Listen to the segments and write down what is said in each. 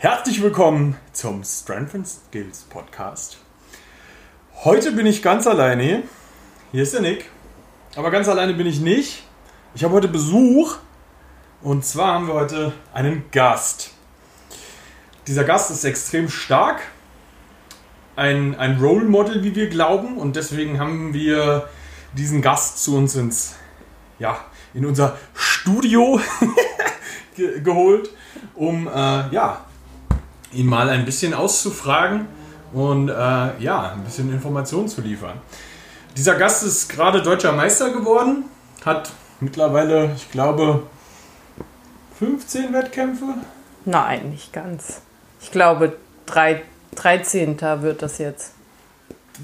Herzlich willkommen zum Strength and Skills Podcast. Heute bin ich ganz alleine. Hier ist der Nick. Aber ganz alleine bin ich nicht. Ich habe heute Besuch. Und zwar haben wir heute einen Gast. Dieser Gast ist extrem stark. Ein, ein Role Model, wie wir glauben. Und deswegen haben wir diesen Gast zu uns ins, ja, in unser Studio ge geholt, um äh, ja, ihn mal ein bisschen auszufragen und äh, ja, ein bisschen Informationen zu liefern. Dieser Gast ist gerade deutscher Meister geworden, hat mittlerweile, ich glaube, 15 Wettkämpfe. Nein, nicht ganz. Ich glaube, drei, 13. wird das jetzt.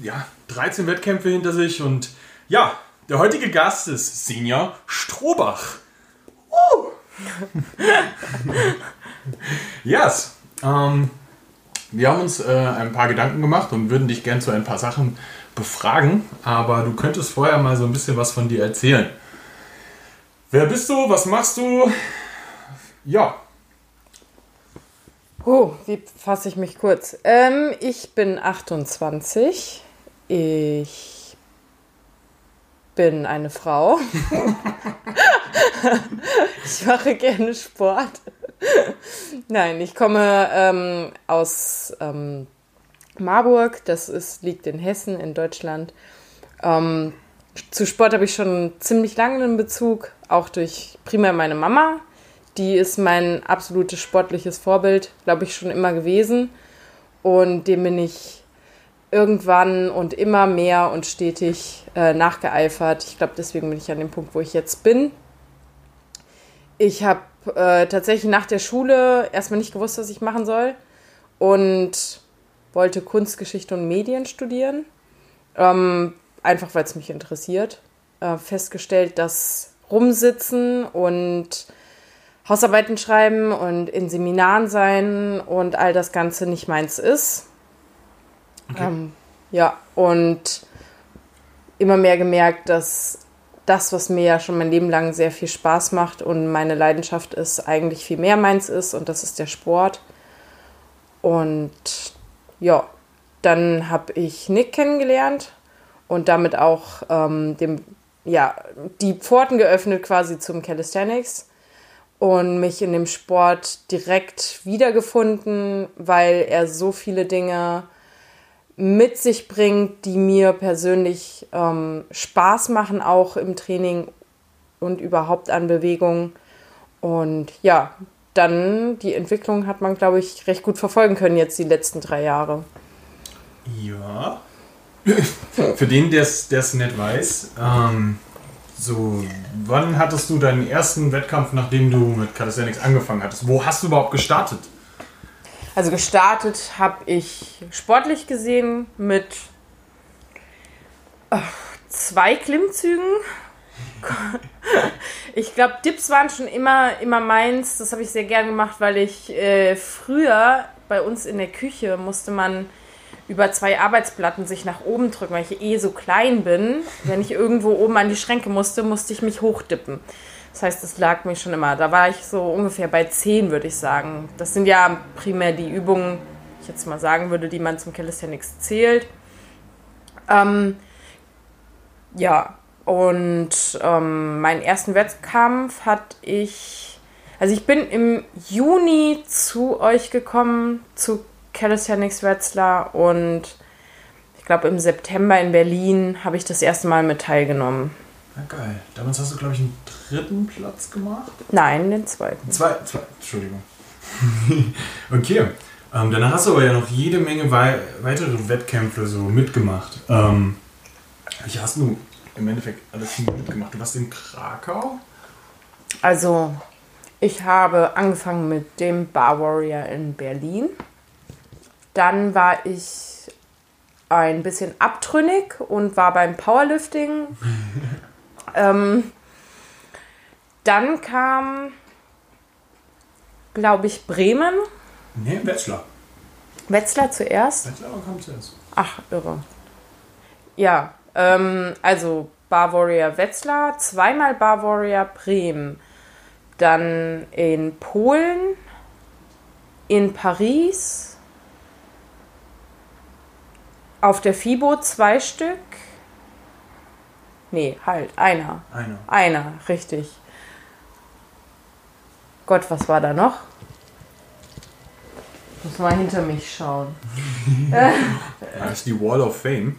Ja, 13 Wettkämpfe hinter sich und ja, der heutige Gast ist Senior Strohbach. Uh! yes. Ähm, wir haben uns äh, ein paar Gedanken gemacht und würden dich gern zu ein paar Sachen befragen, aber du könntest vorher mal so ein bisschen was von dir erzählen. Wer bist du? Was machst du? Ja. Oh, wie fasse ich mich kurz? Ähm, ich bin 28. Ich bin eine Frau. ich mache gerne Sport. Nein, ich komme ähm, aus ähm, Marburg, das ist, liegt in Hessen, in Deutschland. Ähm, zu Sport habe ich schon ziemlich lange einen Bezug, auch durch primär meine Mama. Die ist mein absolutes sportliches Vorbild, glaube ich, schon immer gewesen. Und dem bin ich irgendwann und immer mehr und stetig äh, nachgeeifert. Ich glaube, deswegen bin ich an dem Punkt, wo ich jetzt bin. Ich habe äh, tatsächlich nach der Schule erstmal nicht gewusst, was ich machen soll und wollte Kunstgeschichte und Medien studieren. Ähm, einfach weil es mich interessiert. Äh, festgestellt, dass rumsitzen und Hausarbeiten schreiben und in Seminaren sein und all das Ganze nicht meins ist. Okay. Ähm, ja, und immer mehr gemerkt, dass das, was mir ja schon mein Leben lang sehr viel Spaß macht und meine Leidenschaft ist, eigentlich viel mehr meins ist und das ist der Sport. Und ja, dann habe ich Nick kennengelernt und damit auch ähm, dem, ja, die Pforten geöffnet quasi zum Calisthenics und mich in dem Sport direkt wiedergefunden, weil er so viele Dinge mit sich bringt, die mir persönlich ähm, Spaß machen, auch im Training und überhaupt an Bewegung. Und ja, dann die Entwicklung hat man, glaube ich, recht gut verfolgen können jetzt die letzten drei Jahre. Ja. Für den, der es nicht weiß, ähm, so, wann hattest du deinen ersten Wettkampf, nachdem du mit Calisthenics angefangen hattest? Wo hast du überhaupt gestartet? Also gestartet habe ich sportlich gesehen mit oh, zwei Klimmzügen. Ich glaube, Dips waren schon immer, immer meins. Das habe ich sehr gern gemacht, weil ich äh, früher bei uns in der Küche musste man über zwei Arbeitsplatten sich nach oben drücken, weil ich eh so klein bin. Wenn ich irgendwo oben an die Schränke musste, musste ich mich hochdippen. Das heißt, es lag mir schon immer. Da war ich so ungefähr bei 10, würde ich sagen. Das sind ja primär die Übungen, ich jetzt mal sagen würde, die man zum Calisthenics zählt. Ähm, ja, und ähm, meinen ersten Wettkampf hatte ich. Also ich bin im Juni zu euch gekommen, zu Calisthenics Wetzlar und ich glaube im September in Berlin habe ich das erste Mal mit teilgenommen. Ja, geil. Damals hast du, glaube ich, einen dritten Platz gemacht? Nein, den zweiten. Zwei, zwei Entschuldigung. okay. Ähm, danach hast du aber ja noch jede Menge wei weitere Wettkämpfe so mitgemacht. Ähm, welche hast du im Endeffekt alles mitgemacht? Du warst in Krakau? Also, ich habe angefangen mit dem Bar Warrior in Berlin. Dann war ich ein bisschen abtrünnig und war beim Powerlifting. Ähm, dann kam, glaube ich, Bremen. Nee, Wetzlar. Wetzlar zuerst? Wetzlar kam zuerst. Ach, irre. Ja, ähm, also Bar Warrior Wetzlar, zweimal Bar Warrior Bremen. Dann in Polen in Paris auf der FIBO zwei Stück. Nee, halt, einer. Einer. Einer, richtig. Gott, was war da noch? Muss mal hinter mich schauen. Das ist die Wall of Fame,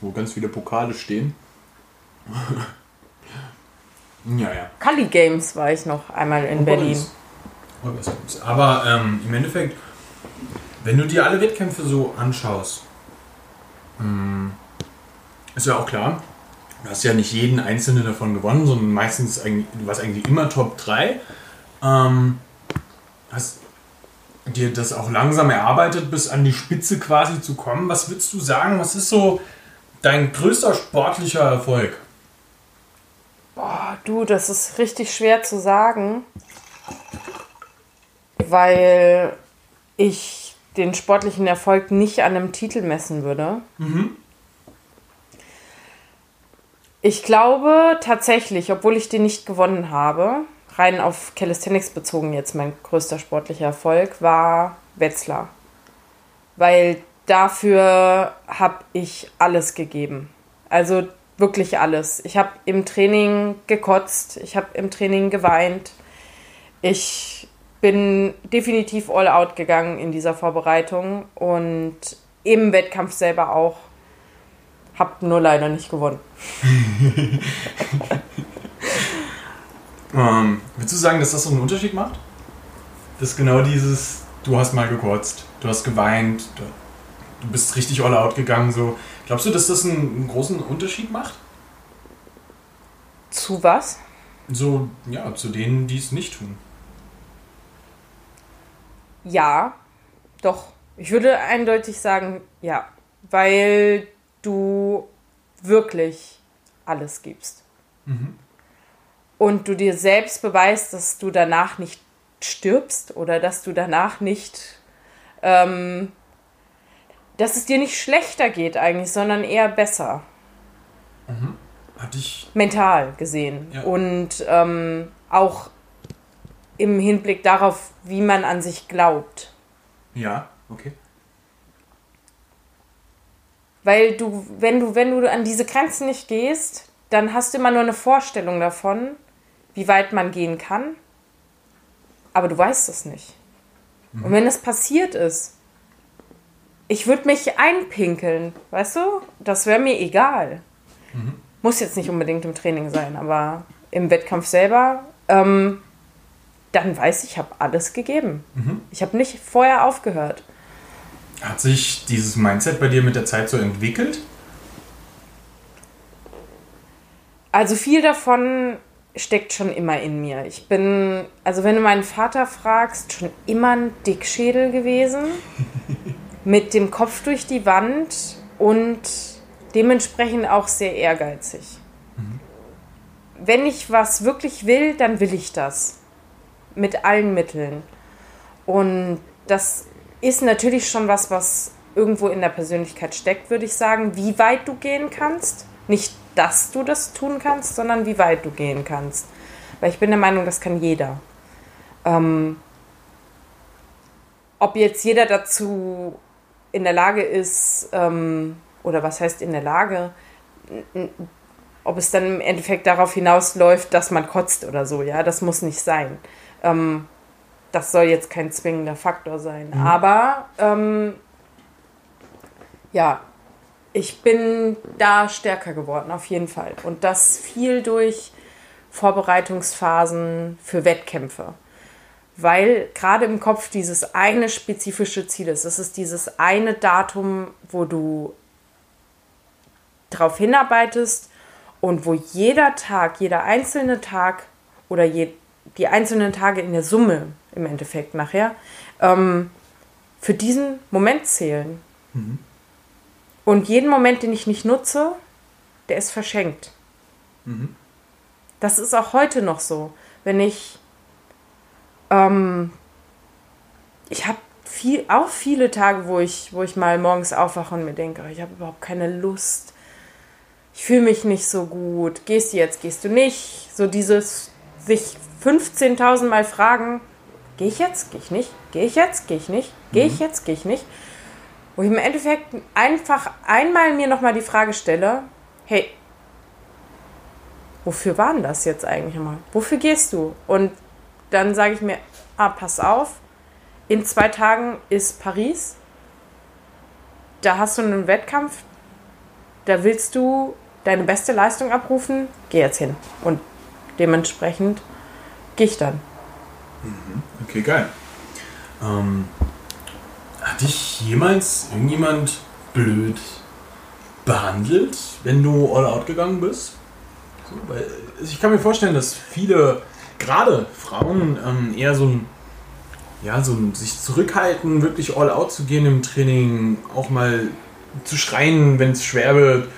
wo ganz viele Pokale stehen. ja, ja. Kali Games war ich noch einmal in Berlin. Aber ähm, im Endeffekt, wenn du dir alle Wettkämpfe so anschaust, mh, ist ja auch klar, du hast ja nicht jeden einzelnen davon gewonnen, sondern meistens eigentlich, warst eigentlich immer Top 3. Ähm, hast dir das auch langsam erarbeitet, bis an die Spitze quasi zu kommen. Was würdest du sagen, was ist so dein größter sportlicher Erfolg? Boah, du, das ist richtig schwer zu sagen, weil ich den sportlichen Erfolg nicht an einem Titel messen würde. Ich glaube tatsächlich, obwohl ich den nicht gewonnen habe, rein auf Calisthenics bezogen jetzt mein größter sportlicher Erfolg, war Wetzlar. Weil dafür habe ich alles gegeben. Also wirklich alles. Ich habe im Training gekotzt, ich habe im Training geweint. Ich bin definitiv all out gegangen in dieser Vorbereitung und im Wettkampf selber auch. Hab nur leider nicht gewonnen. Ähm, würdest du sagen, dass das so einen Unterschied macht? Dass genau dieses, du hast mal gekotzt, du hast geweint, du, bist richtig all out gegangen, so. Glaubst du, dass das einen, einen großen Unterschied macht? Zu was? So, ja, zu denen, die es nicht tun. Ja, doch. Ich würde eindeutig sagen, ja. Weil du wirklich alles gibst. Und du dir selbst beweist, dass du danach nicht stirbst oder dass du danach nicht, ähm, dass es dir nicht schlechter geht eigentlich, sondern eher besser. Hatte ich. mental gesehen Ja. und ähm, auch im Hinblick darauf, wie man an sich glaubt. Ja, okay. Weil du, wenn du, wenn du an diese Grenzen nicht gehst, dann hast du immer nur eine Vorstellung davon, wie weit man gehen kann, aber du weißt es nicht. Und wenn es passiert ist, ich würde mich einpinkeln, weißt du? Das wäre mir egal. Muss jetzt nicht unbedingt im Training sein, aber im Wettkampf selber, ähm, dann weiß ich, ich habe alles gegeben. Ich habe nicht vorher aufgehört. Hat sich dieses Mindset bei dir mit der Zeit so entwickelt? Also viel davon steckt schon immer in mir. Ich bin, also wenn du meinen Vater fragst, schon immer ein Dickschädel gewesen. mit dem Kopf durch die Wand und dementsprechend auch sehr ehrgeizig. Wenn ich was wirklich will, dann will ich das. Mit allen Mitteln. Und das ist natürlich schon was, was irgendwo in der Persönlichkeit steckt, würde ich sagen, wie weit du gehen kannst. Nicht, dass du das tun kannst, sondern wie weit du gehen kannst. Weil ich bin der Meinung, das kann jeder. Ähm, ob jetzt jeder dazu in der Lage ist, ähm, oder was heißt in der Lage, ob es dann im Endeffekt darauf hinausläuft, dass man kotzt oder so, ja, das muss nicht sein. Ähm, das soll jetzt kein zwingender Faktor sein. Aber ähm, ja, ich bin da stärker geworden, auf jeden Fall. Und das viel durch Vorbereitungsphasen für Wettkämpfe. Weil gerade im Kopf dieses eine spezifische Ziel ist. Es ist dieses eine Datum, wo du drauf hinarbeitest und wo jeder Tag, jeder einzelne Tag oder je, die einzelnen Tage in der Summe im Endeffekt nachher ähm, für diesen Moment zählen. Und jeden Moment, den ich nicht nutze, der ist verschenkt. Das ist auch heute noch so. Wenn ich, ähm, ich habe viel, auch viele Tage, wo ich, wo ich mal morgens aufwache und mir denke, oh, ich habe überhaupt keine Lust. Ich fühle mich nicht so gut. Gehst du jetzt, gehst du nicht? So dieses sich 15.000 Mal fragen, gehe ich jetzt, gehe ich nicht, gehe ich jetzt, gehe ich nicht, gehe ich jetzt, gehe ich nicht. Wo ich im Endeffekt einfach einmal mir nochmal die Frage stelle, hey, wofür war denn das jetzt eigentlich mal? Wofür gehst du? Und dann sage ich mir, ah, pass auf, in zwei Tagen ist Paris, da hast du einen Wettkampf, da willst du deine beste Leistung abrufen, geh jetzt hin. Und dementsprechend gehe ich dann. Okay, geil. Ähm, hat dich jemals irgendjemand blöd behandelt, wenn du all out gegangen bist? So, weil also ich kann mir vorstellen, dass viele, gerade Frauen, ähm, eher so ein, ja, so ein, sich zurückhalten, wirklich all out zu gehen im Training, auch mal zu schreien, wenn es schwer wird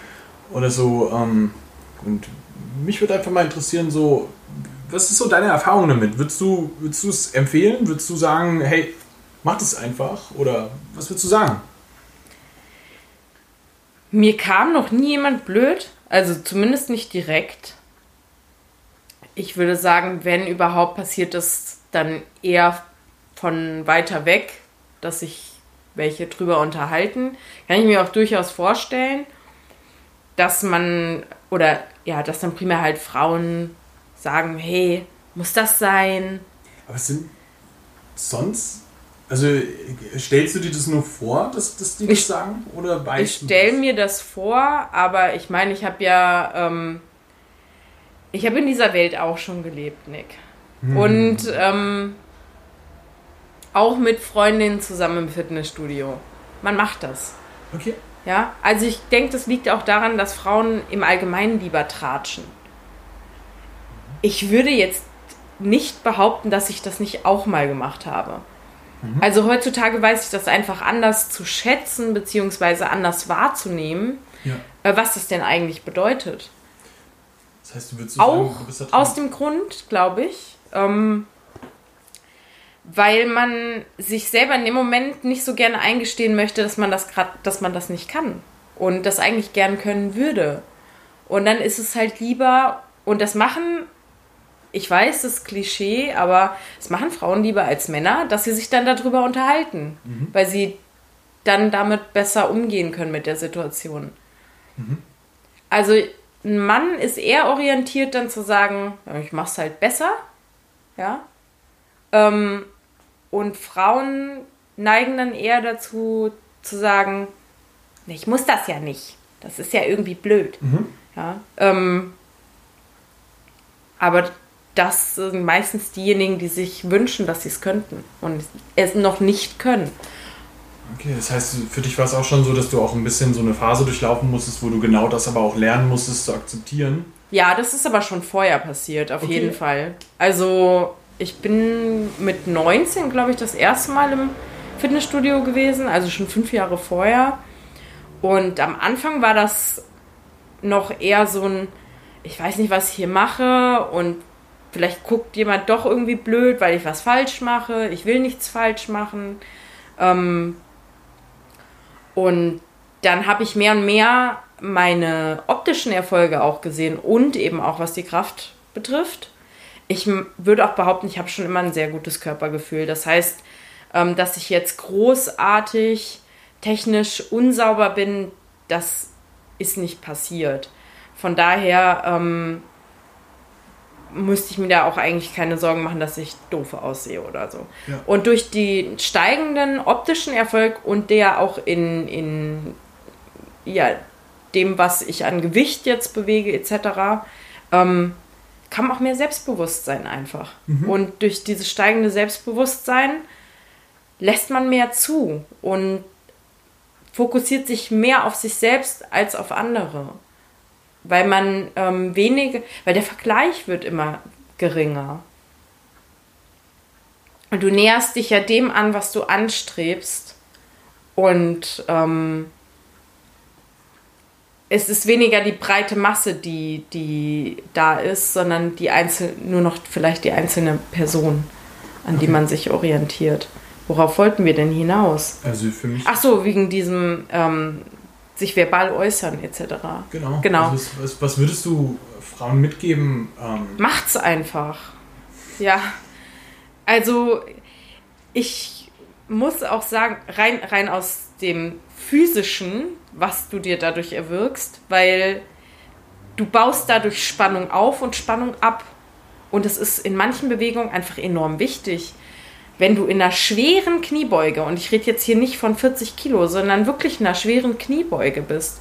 oder so. Ähm, und mich würde einfach mal interessieren, so, was ist so deine Erfahrung damit? Würdest du es empfehlen? Würdest du sagen, hey, mach das einfach? Oder was würdest du sagen? Mir kam noch nie jemand blöd, also zumindest nicht direkt. Ich würde sagen, wenn überhaupt passiert das dann eher von weiter weg, dass sich welche drüber unterhalten. Kann ich mir auch durchaus vorstellen, dass man oder ja, dass dann primär halt Frauen sagen, hey, muss das sein? Aber sind sonst, also stellst du dir das nur vor, dass, dass die das Ich- sagen? Oder weißt Ich stelle das? mir das vor, aber ich meine, ich habe ja, ähm, ich habe in dieser Welt auch schon gelebt, Nick. Und ähm, auch mit Freundinnen zusammen im Fitnessstudio. Man macht das. Okay. Ja, also ich denke, das liegt auch daran, dass Frauen im Allgemeinen lieber tratschen. Ich würde jetzt nicht behaupten, dass ich das nicht auch mal gemacht habe. Also heutzutage weiß ich das einfach anders zu schätzen, beziehungsweise anders wahrzunehmen, Ja. äh, was das denn eigentlich bedeutet. Das heißt, du würdest so sagen, Auch du bist da aus dem Grund, glaube ich, ähm, weil man sich selber in dem Moment nicht so gerne eingestehen möchte, dass man das gerade, dass man das nicht kann und das eigentlich gern können würde. Und dann ist es halt lieber und das machen, ich weiß, das ist Klischee, aber es machen Frauen lieber als Männer, dass sie sich dann darüber unterhalten, weil sie dann damit besser umgehen können mit der Situation. Also ein Mann ist eher orientiert, dann zu sagen, ich mach's halt besser, ja. Ähm, und Frauen neigen dann eher dazu zu sagen, "Nee, ich muss das ja nicht. Das ist ja irgendwie blöd. Ja. Ähm, aber das sind meistens diejenigen, die sich wünschen, dass sie es könnten und es noch nicht können. Okay, das heißt, für dich war es auch schon so, dass du auch ein bisschen so eine Phase durchlaufen musstest, wo du genau das aber auch lernen musstest zu akzeptieren. Ja, das ist aber schon vorher passiert, auf Okay. jeden Fall. Also, ich bin mit 19, glaube ich, das erste Mal im Fitnessstudio gewesen, also schon fünf Jahre vorher. Und am Anfang war das noch eher so ein, ich weiß nicht, was ich hier mache und vielleicht guckt jemand doch irgendwie blöd, weil ich was falsch mache. Ich will nichts falsch machen. Ähm, und dann habe ich mehr und mehr meine optischen Erfolge auch gesehen und eben auch was die Kraft betrifft. Ich würde auch behaupten, ich habe schon immer ein sehr gutes Körpergefühl. Das heißt, ähm, dass ich jetzt großartig technisch unsauber bin, das ist nicht passiert. Von daher ähm, müsste ich mir da auch eigentlich keine Sorgen machen, dass ich doof aussehe oder so. Ja. Und durch den steigenden optischen Erfolg und der auch in, in ja, dem, was ich an Gewicht jetzt bewege, etc., ähm, kam auch mehr Selbstbewusstsein einfach. Und durch dieses steigende Selbstbewusstsein lässt man mehr zu und fokussiert sich mehr auf sich selbst als auf andere. Weil man ähm, wenige, weil der Vergleich wird immer geringer. Und du näherst dich ja dem an, was du anstrebst. Und ähm, es ist weniger die breite Masse, die, die da ist, sondern die einzel nur noch vielleicht die einzelne Person, an die man sich orientiert. Worauf wollten wir denn hinaus? Also für mich. Ach so, wegen diesem ähm, sich verbal äußern etc. Genau. Genau. Also was, was, würdest du Frauen mitgeben? Ähm, Macht's einfach. Ja. Also, ich muss auch sagen, rein, rein aus dem physischen, was du dir dadurch erwirkst, weil du baust dadurch Spannung auf und Spannung ab. Und es ist in manchen Bewegungen einfach enorm wichtig. Wenn du in einer schweren Kniebeuge, und ich rede jetzt hier nicht von 40 Kilo, sondern wirklich in einer schweren Kniebeuge bist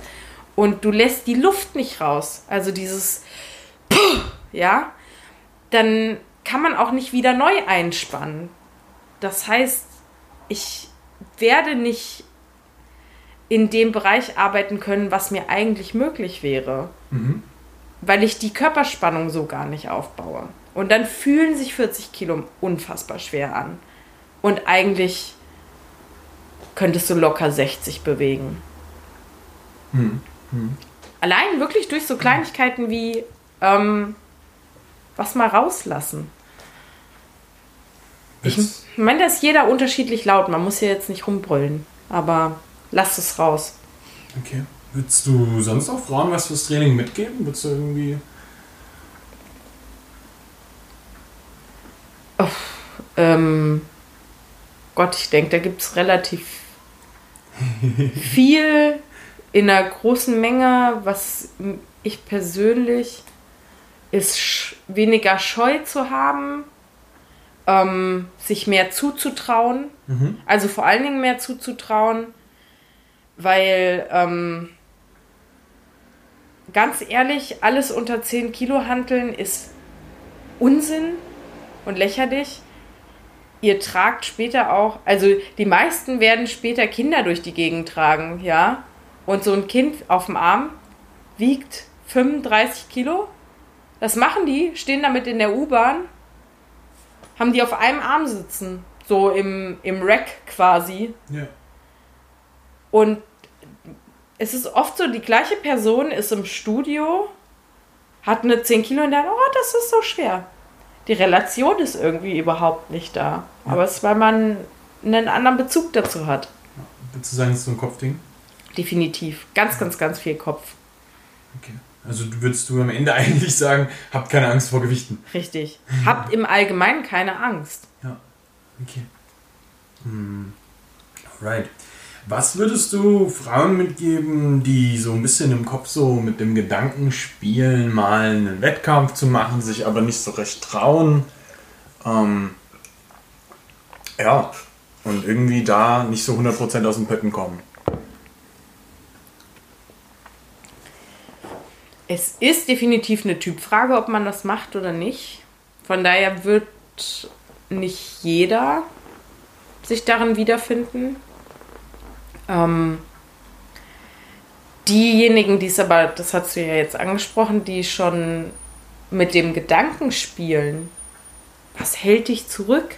und du lässt die Luft nicht raus, also dieses, ja, dann kann man auch nicht wieder neu einspannen. Das heißt, ich werde nicht in dem Bereich arbeiten können, was mir eigentlich möglich wäre. Mhm. Weil ich die Körperspannung so gar nicht aufbaue. Und dann fühlen sich 40 Kilo unfassbar schwer an. Und eigentlich könntest du locker 60 bewegen. Mhm. Mhm. Allein wirklich durch so Kleinigkeiten wie ähm, was mal rauslassen. Ich meine, da ist jeder unterschiedlich laut. Man muss ja jetzt nicht rumbrüllen. Aber lass es raus. Okay. Würdest du sonst auch Frauen was fürs Training mitgeben? Würdest du irgendwie. Oh, ähm, Gott, ich denke, da gibt es relativ viel in einer großen Menge, was ich persönlich ist weniger Scheu zu haben, ähm, sich mehr zuzutrauen. Mhm. Also vor allen Dingen mehr zuzutrauen, weil ähm, ganz ehrlich, alles unter 10 Kilo handeln ist Unsinn und lächerlich. Ihr tragt später auch, also die meisten werden später Kinder durch die Gegend tragen, ja. Und so ein Kind auf dem Arm wiegt 35 Kilo. Das machen die, stehen damit in der U-Bahn haben die auf einem Arm sitzen. So im, im Rack quasi. Ja. Und es ist oft so, die gleiche Person ist im Studio, hat eine 10 Kilo und dann, oh, das ist so schwer. Die Relation ist irgendwie überhaupt nicht da. Ja. Aber es ist, weil man einen anderen Bezug dazu hat. Ja. Würdest du sagen, es ist so ein Kopfding? Definitiv. Ganz, ganz, ganz viel Kopf. Okay. Also würdest du am Ende eigentlich sagen, habt keine Angst vor Gewichten. Richtig. Habt im Allgemeinen keine Angst. Ja. Okay. Hm. Alright. Was würdest du Frauen mitgeben, die so ein bisschen im Kopf so mit dem Gedanken spielen, mal einen Wettkampf zu machen, sich aber nicht so recht trauen? Ähm, ja, und irgendwie da nicht so 100% aus dem Pötten kommen. Es ist definitiv eine Typfrage, ob man das macht oder nicht. Von daher wird nicht jeder sich darin wiederfinden. Ähm, diejenigen, die es aber, das hast du ja jetzt angesprochen, die schon mit dem Gedanken spielen, was hält dich zurück?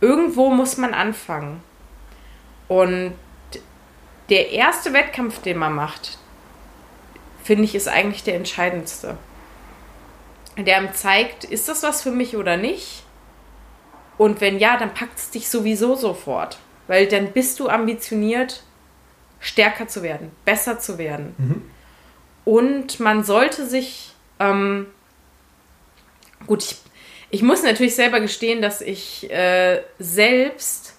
Irgendwo muss man anfangen. Und der erste Wettkampf, den man macht, finde ich, ist eigentlich der entscheidendste. Der ihm zeigt, ist das was für mich oder nicht? Und wenn ja, dann packt es dich sowieso sofort. Weil dann bist du ambitioniert, stärker zu werden, besser zu werden. Mhm. Und man sollte sich, ähm, gut, ich, ich muss natürlich selber gestehen, dass ich äh, selbst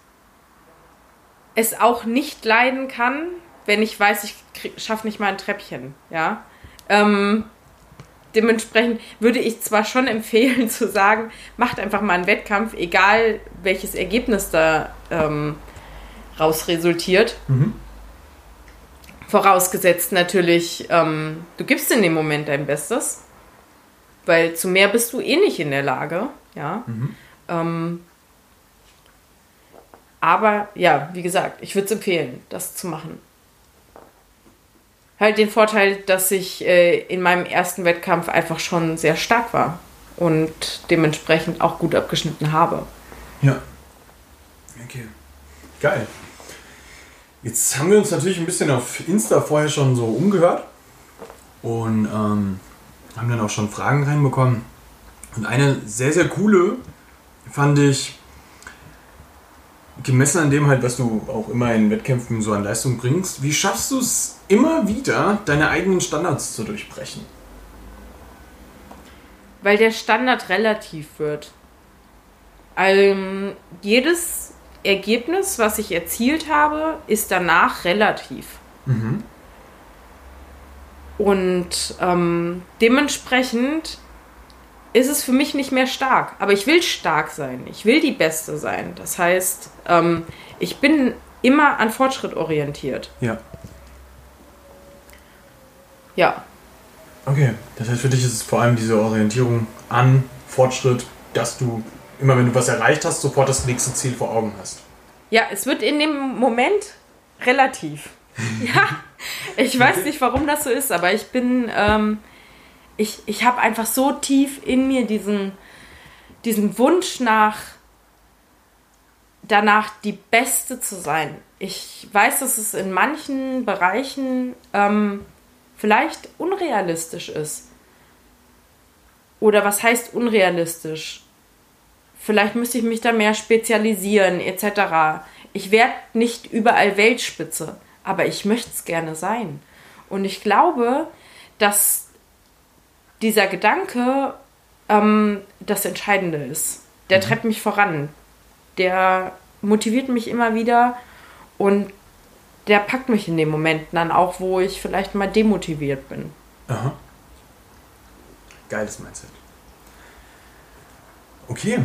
es auch nicht leiden kann, wenn ich weiß, ich schaffe nicht mal ein Treppchen, ja. Ähm, dementsprechend würde ich zwar schon empfehlen zu sagen, macht einfach mal einen Wettkampf, egal welches Ergebnis da ähm, raus resultiert. Mhm. Vorausgesetzt natürlich, ähm, du gibst in dem Moment dein Bestes, weil zu mehr bist du eh nicht in der Lage, ja. Mhm. Ähm, aber ja, wie gesagt, ich würde es empfehlen, das zu machen halt den Vorteil, dass ich äh, in meinem ersten Wettkampf einfach schon sehr stark war und dementsprechend auch gut abgeschnitten habe. Ja. Okay. Geil. Jetzt haben wir uns natürlich ein bisschen auf Insta vorher schon so umgehört und ähm, haben dann auch schon Fragen reinbekommen. Und eine sehr, sehr coole fand ich, gemessen an dem halt, was du auch immer in Wettkämpfen so an Leistung bringst, wie schaffst du es immer wieder, deine eigenen Standards zu durchbrechen? Weil der Standard relativ wird. Ähm, jedes Ergebnis, was ich erzielt habe, ist danach relativ. Mhm. Und ähm, dementsprechend ist es für mich nicht mehr stark. Aber ich will stark sein. Ich will die Beste sein. Das heißt, ähm, ich bin immer an Fortschritt orientiert. Ja. Ja. Okay, das heißt für dich ist es vor allem diese Orientierung an Fortschritt, dass du immer wenn du was erreicht hast, sofort das nächste Ziel vor Augen hast. Ja, es wird in dem Moment relativ. ja, ich weiß nicht, warum das so ist, aber ich bin, ähm, ich, ich habe einfach so tief in mir diesen, diesen Wunsch nach, danach die Beste zu sein. Ich weiß, dass es in manchen Bereichen ähm, vielleicht unrealistisch ist. Oder was heißt unrealistisch? Vielleicht müsste ich mich da mehr spezialisieren, etc. Ich werde nicht überall Weltspitze, aber ich möchte es gerne sein. Und ich glaube, dass dieser Gedanke ähm, das Entscheidende ist. Der mhm. treibt mich voran. Der motiviert mich immer wieder und der packt mich in den Momenten dann auch, wo ich vielleicht mal demotiviert bin. Aha. Geiles Mindset. Okay.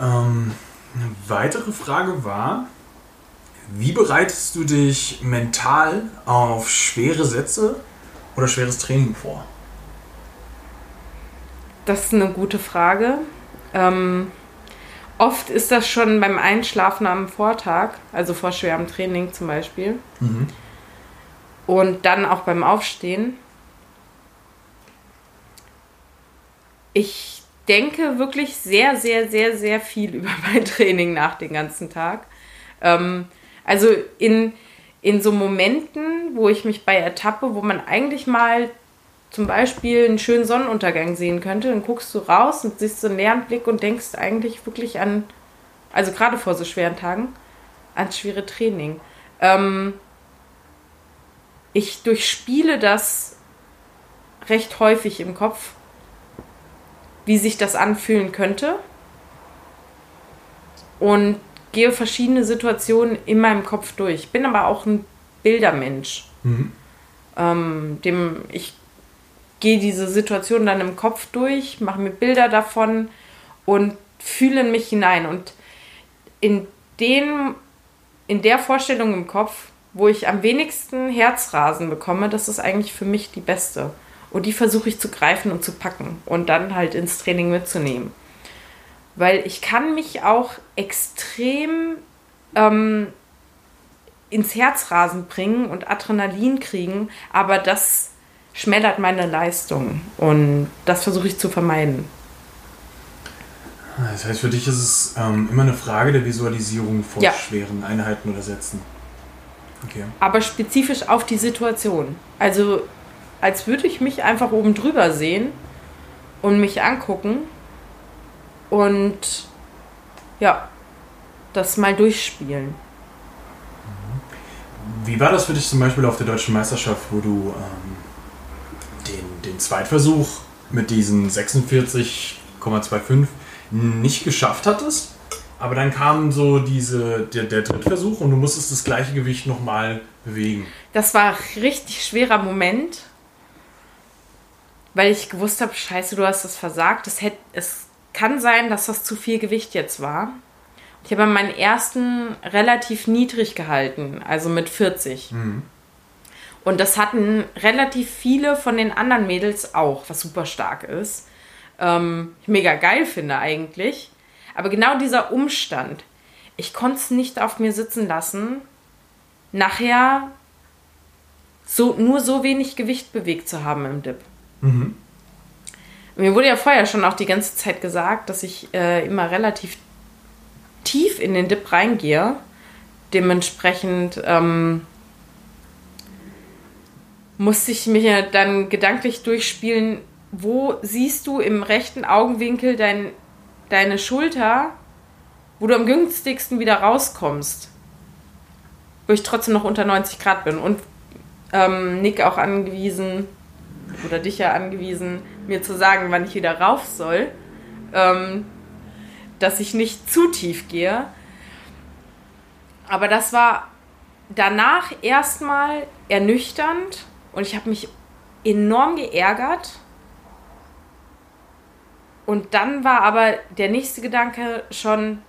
Ähm, eine weitere Frage war, wie bereitest du dich mental auf schwere Sätze oder schweres Training vor? Das ist eine gute Frage. Ähm, oft ist das schon beim Einschlafen am Vortag, also vor schwerem Training zum Beispiel. Mhm. Und dann auch beim Aufstehen. Ich denke wirklich sehr, sehr, sehr, sehr viel über mein Training nach den ganzen Tag. Ähm, also in, in so Momenten, wo ich mich bei ertappe, wo man eigentlich mal zum Beispiel einen schönen Sonnenuntergang sehen könnte, dann guckst du raus und siehst so einen leeren Blick und denkst eigentlich wirklich an, also gerade vor so schweren Tagen, ans schwere Training. Ähm, ich durchspiele das recht häufig im Kopf, wie sich das anfühlen könnte. Und gehe verschiedene Situationen in meinem Kopf durch. Bin aber auch ein Bildermensch. Mhm. Ähm, dem ich gehe diese Situation dann im Kopf durch, mache mir Bilder davon und fühle in mich hinein. Und in, den, in der Vorstellung im Kopf, wo ich am wenigsten Herzrasen bekomme, das ist eigentlich für mich die beste. Und die versuche ich zu greifen und zu packen und dann halt ins Training mitzunehmen weil ich kann mich auch extrem ähm, ins Herzrasen bringen und Adrenalin kriegen, aber das schmälert meine Leistung und das versuche ich zu vermeiden. Das heißt, für dich ist es ähm, immer eine Frage der Visualisierung von ja. schweren Einheiten oder Sätzen. Okay. Aber spezifisch auf die Situation. Also als würde ich mich einfach oben drüber sehen und mich angucken und ja, das mal durchspielen. Wie war das für dich zum Beispiel auf der deutschen Meisterschaft, wo du ähm, den, den Zweitversuch mit diesen 46,25 nicht geschafft hattest? Aber dann kam so diese, der, der Drittversuch und du musstest das gleiche Gewicht nochmal bewegen. Das war ein richtig schwerer Moment, weil ich gewusst habe, scheiße, du hast das versagt. Das hätte, es kann sein, dass das zu viel Gewicht jetzt war. Ich habe meinen ersten relativ niedrig gehalten, also mit 40. Mhm. Und das hatten relativ viele von den anderen Mädels auch, was super stark ist. Ähm, ich mega geil finde eigentlich. Aber genau dieser Umstand, ich konnte es nicht auf mir sitzen lassen, nachher so, nur so wenig Gewicht bewegt zu haben im Dip. Mhm. Mir wurde ja vorher schon auch die ganze Zeit gesagt, dass ich äh, immer relativ tief in den Dip reingehe. Dementsprechend ähm, musste ich mir dann gedanklich durchspielen, wo siehst du im rechten Augenwinkel dein, deine Schulter, wo du am günstigsten wieder rauskommst. Wo ich trotzdem noch unter 90 Grad bin. Und ähm, Nick auch angewiesen, oder dich ja angewiesen, mir zu sagen, wann ich wieder rauf soll. Ähm, dass ich nicht zu tief gehe. Aber das war danach erstmal ernüchternd und ich habe mich enorm geärgert. Und dann war aber der nächste Gedanke schon,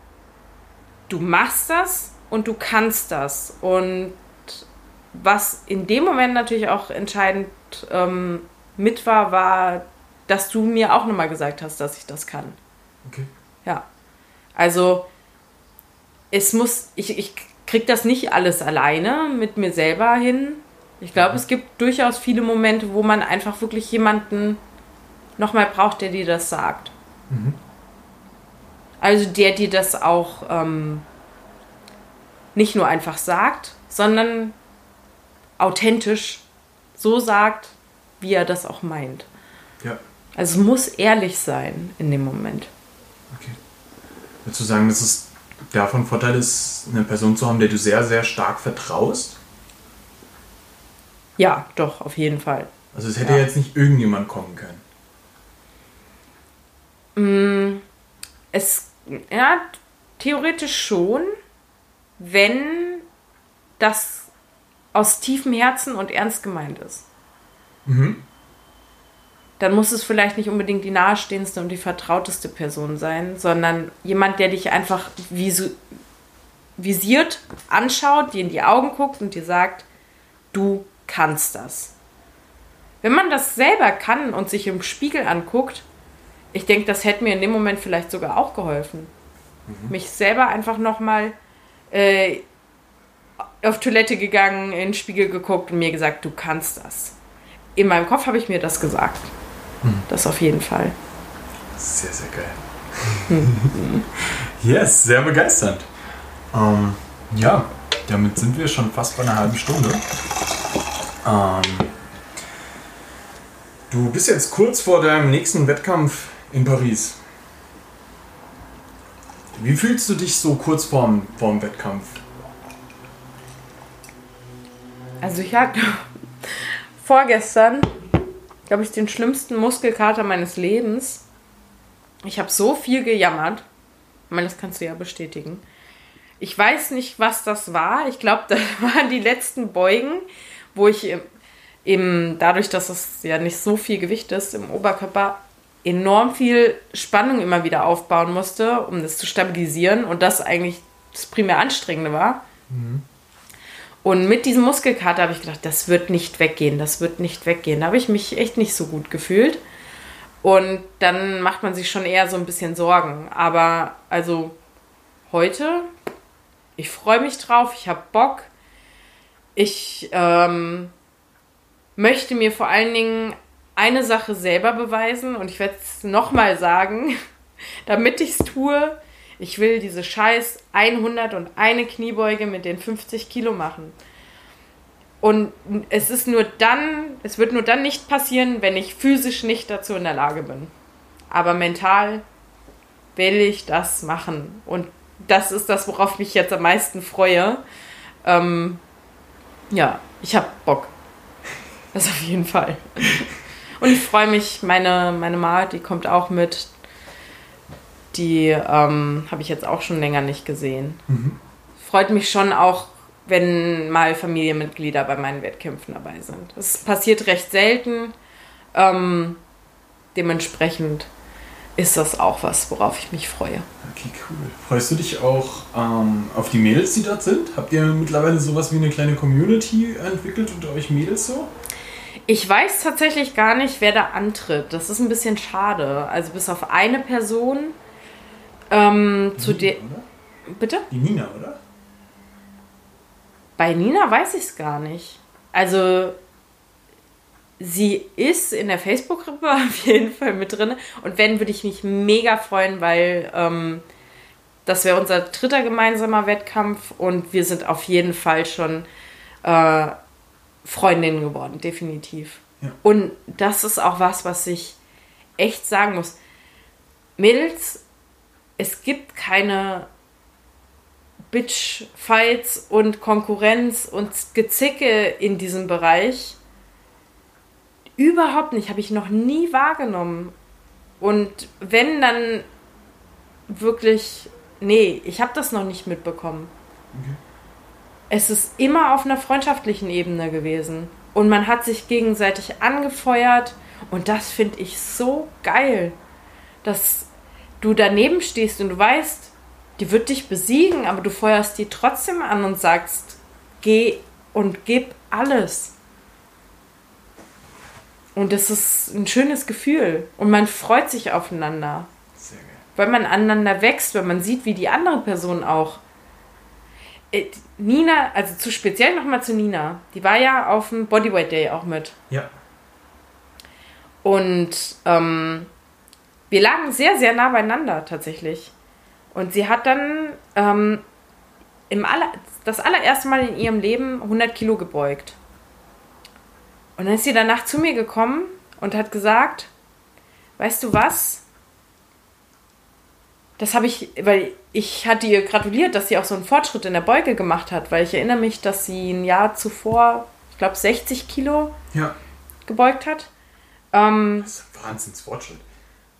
du machst das und du kannst das. Und was in dem Moment natürlich auch entscheidend ähm, mit war, war, dass du mir auch nochmal gesagt hast, dass ich das kann. Okay. Ja. Also, es muss, ich, ich kriege das nicht alles alleine mit mir selber hin. Ich glaube, es gibt durchaus viele Momente, wo man einfach wirklich jemanden nochmal braucht, der dir das sagt. Mhm. Also der dir das auch ähm, nicht nur einfach sagt, sondern authentisch so sagt, wie er das auch meint. Ja. Also es muss ehrlich sein in dem Moment. Okay. Würdest du sagen, dass es davon Vorteil ist, eine Person zu haben, der du sehr, sehr stark vertraust? Ja, doch, auf jeden Fall. Also es hätte Ja. jetzt nicht irgendjemand kommen können. Mm, Es, ja, theoretisch schon, wenn das aus tiefem Herzen und ernst gemeint ist. Mhm. Dann muss es vielleicht nicht unbedingt die nahestehendste und die vertrauteste Person sein, sondern jemand, der dich einfach visu visiert, anschaut, dir in die Augen guckt und dir sagt, du kannst das. Wenn man das selber kann und sich im Spiegel anguckt, ich denke, das hätte mir in dem Moment vielleicht sogar auch geholfen. Mich selber einfach nochmal äh, auf Toilette gegangen, in den Spiegel geguckt und mir gesagt, du kannst das. In meinem Kopf habe ich mir das gesagt. Das auf jeden Fall. Sehr, sehr geil. yes, sehr begeisternd. Ähm, ja, damit sind wir schon fast bei einer halben Stunde. Ähm, du bist jetzt kurz vor deinem nächsten Wettkampf in Paris. Wie fühlst du dich so kurz vorm, vorm Wettkampf? Also ich hatte vorgestern, glaube ich, den schlimmsten Muskelkater meines Lebens. Ich habe so viel gejammert. Ich meine, das kannst du ja bestätigen. Ich weiß nicht, was das war. Ich glaube, das waren die letzten Beugen, wo ich eben dadurch, dass es ja nicht so viel Gewicht ist im Oberkörper, enorm viel Spannung immer wieder aufbauen musste, um das zu stabilisieren und das eigentlich das primär Anstrengende war. Und mit diesem Muskelkater habe ich gedacht, das wird nicht weggehen, das wird nicht weggehen. Da habe ich mich echt nicht so gut gefühlt. Und dann macht man sich schon eher so ein bisschen Sorgen. Aber also heute, ich freue mich drauf, ich habe Bock. Ich ähm, möchte mir vor allen Dingen eine Sache selber beweisen und ich werde es nochmal sagen, damit ich es tue. Ich will diese scheiß 100 und eine Kniebeuge mit den 50 Kilo machen. Und es ist nur dann, es wird nur dann nicht passieren, wenn ich physisch nicht dazu in der Lage bin. Aber mental will ich das machen. Und das ist das, worauf ich mich jetzt am meisten freue. Ähm, ja, ich habe Bock. Das auf jeden Fall. Und ich freue mich, meine, meine Ma, die kommt auch mit. Die ähm, habe ich jetzt auch schon länger nicht gesehen. Freut mich schon auch, wenn mal Familienmitglieder bei meinen Wettkämpfen dabei sind. Das passiert recht selten. Ähm, dementsprechend ist das auch was, worauf ich mich freue. Okay, cool. Freust du dich auch ähm, auf die Mädels, die dort sind? Habt ihr mittlerweile sowas wie eine kleine Community entwickelt unter euch Mädels so? Ich weiß tatsächlich gar nicht, wer da antritt. Das ist ein bisschen schade. Also bis auf eine Person, ähm, zu der. Bitte? Die Nina, oder? Bei Nina weiß ich es gar nicht. Also sie ist in der Facebook-Gruppe auf jeden Fall mit drin. Und wenn, würde ich mich mega freuen, weil ähm, das wäre unser dritter gemeinsamer Wettkampf und wir sind auf jeden Fall schon äh, Freundinnen geworden, definitiv. Ja. Und das ist auch was, was ich echt sagen muss. Mädels, es gibt keine Bitch-Fights und Konkurrenz und Gezicke in diesem Bereich. Überhaupt nicht, habe ich noch nie wahrgenommen. Und wenn, dann wirklich, nee, ich habe das noch nicht mitbekommen. Okay. Es ist immer auf einer freundschaftlichen Ebene gewesen. Und man hat sich gegenseitig angefeuert. Und das finde ich so geil, dass du daneben stehst und du weißt, die wird dich besiegen, aber du feuerst die trotzdem an und sagst, geh und gib alles. Und das ist ein schönes Gefühl. Und man freut sich aufeinander. Sehr geil. Weil man aneinander wächst, weil man sieht, wie die andere Person auch. Äh, Nina, also zu speziell nochmal zu Nina, die war ja auf dem Bodyweight Day auch mit. Ja. Und ähm, wir lagen sehr, sehr nah beieinander tatsächlich. Und sie hat dann ähm, im aller, das allererste Mal in ihrem Leben 100 Kilo gebeugt. Und dann ist sie danach zu mir gekommen und hat gesagt, weißt du was? Das habe ich, weil ich hatte ihr gratuliert, dass sie auch so einen Fortschritt in der Beuge gemacht hat, weil ich erinnere mich, dass sie ein Jahr zuvor, ich glaube, 60 Kilo ja. gebeugt hat. Ähm, das ist ein Wahnsinnsfortschritt.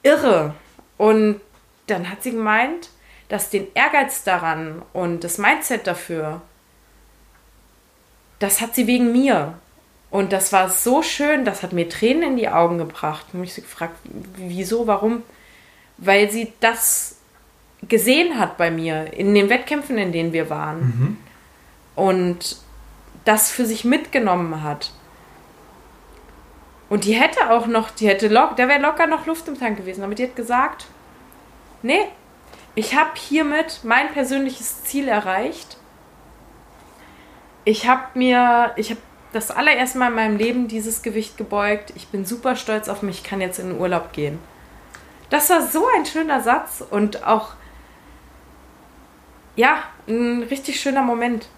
Irre. Und dann hat sie gemeint, dass den Ehrgeiz daran und das Mindset dafür, das hat sie wegen mir. Und das war so schön, das hat mir Tränen in die Augen gebracht. Und ich sie gefragt, wieso, warum? Weil sie das gesehen hat bei mir in den Wettkämpfen, in denen wir waren. Mhm. Und das für sich mitgenommen hat. Und die hätte auch noch, die hätte lock, da wäre locker noch Luft im Tank gewesen, aber die hat gesagt, nee, ich habe hiermit mein persönliches Ziel erreicht. Ich habe mir, ich habe das allererste Mal in meinem Leben dieses Gewicht gebeugt. Ich bin super stolz auf mich, ich kann jetzt in den Urlaub gehen. Das war so ein schöner Satz und auch, ja, ein richtig schöner Moment.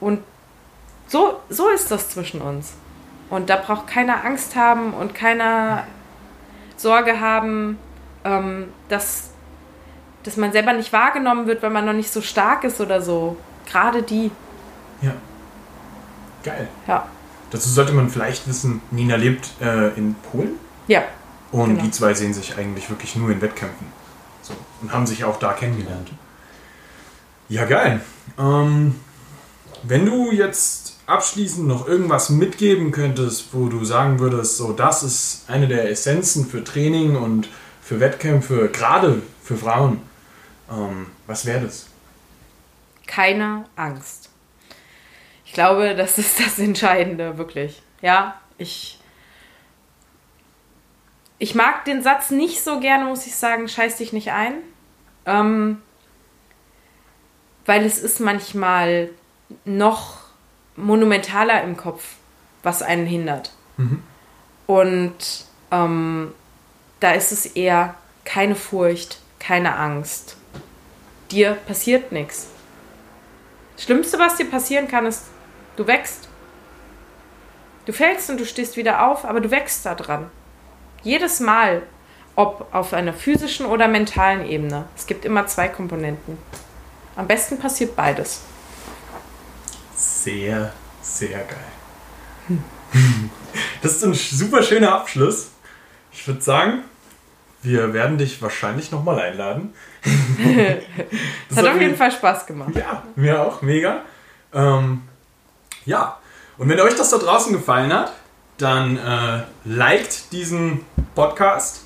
Und so, so ist das zwischen uns. Und da braucht keiner Angst haben und keiner Sorge haben, ähm, dass, dass man selber nicht wahrgenommen wird, weil man noch nicht so stark ist oder so. Gerade die. Ja. Geil. Ja. Dazu sollte man vielleicht wissen, Nina lebt äh, in Polen. Ja. Und genau. die zwei sehen sich eigentlich wirklich nur in Wettkämpfen. So. Und haben sich auch da kennengelernt. Ja, geil. Ähm, wenn du jetzt abschließend noch irgendwas mitgeben könntest, wo du sagen würdest, so das ist eine der Essenzen für Training und für Wettkämpfe, gerade für Frauen, ähm, was wäre das? Keine Angst. Ich glaube, das ist das Entscheidende, wirklich. Ja, ich. Ich mag den Satz nicht so gerne, muss ich sagen, scheiß dich nicht ein. Ähm, weil es ist manchmal noch monumentaler im Kopf, was einen hindert. Mhm. Und ähm, da ist es eher keine Furcht, keine Angst. Dir passiert nichts. Das Schlimmste, was dir passieren kann, ist Du wächst. Du fällst und du stehst wieder auf, aber du wächst da dran. Jedes Mal, ob auf einer physischen oder mentalen Ebene. Es gibt immer zwei Komponenten. Am besten passiert beides. Sehr, sehr geil. Das ist ein super schöner Abschluss. Ich würde sagen, wir werden dich wahrscheinlich nochmal einladen. das hat, hat auf jeden Fall Spaß gemacht. Ja, mir auch, mega. Ähm, ja, und wenn euch das da draußen gefallen hat, dann äh, liked diesen Podcast.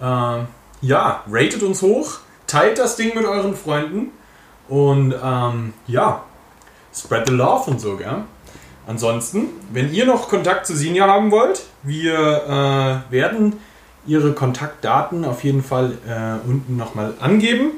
Äh, ja, ratet uns hoch, teilt das Ding mit euren Freunden und ähm, ja, spread the love und so, gell? Ansonsten, wenn ihr noch Kontakt zu Sinja haben wollt, wir äh, werden ihre Kontaktdaten auf jeden Fall äh, unten nochmal angeben.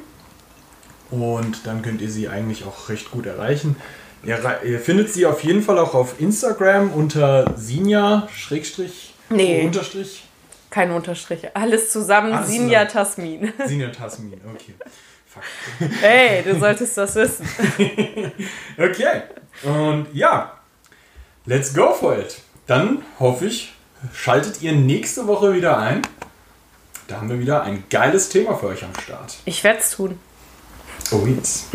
Und dann könnt ihr sie eigentlich auch recht gut erreichen. Ihr, ihr findet sie auf jeden Fall auch auf Instagram unter Sinja Schrägstrich nee. Unterstrich. Kein Unterstrich. Alles zusammen. Alles Sinja Tasmin. Sinja Tasmin, okay. Fuck. Hey, du solltest das wissen. okay. Und ja, let's go for it. Dann hoffe ich, schaltet ihr nächste Woche wieder ein. Da haben wir wieder ein geiles Thema für euch am Start. Ich werde es tun. Oh, jetzt.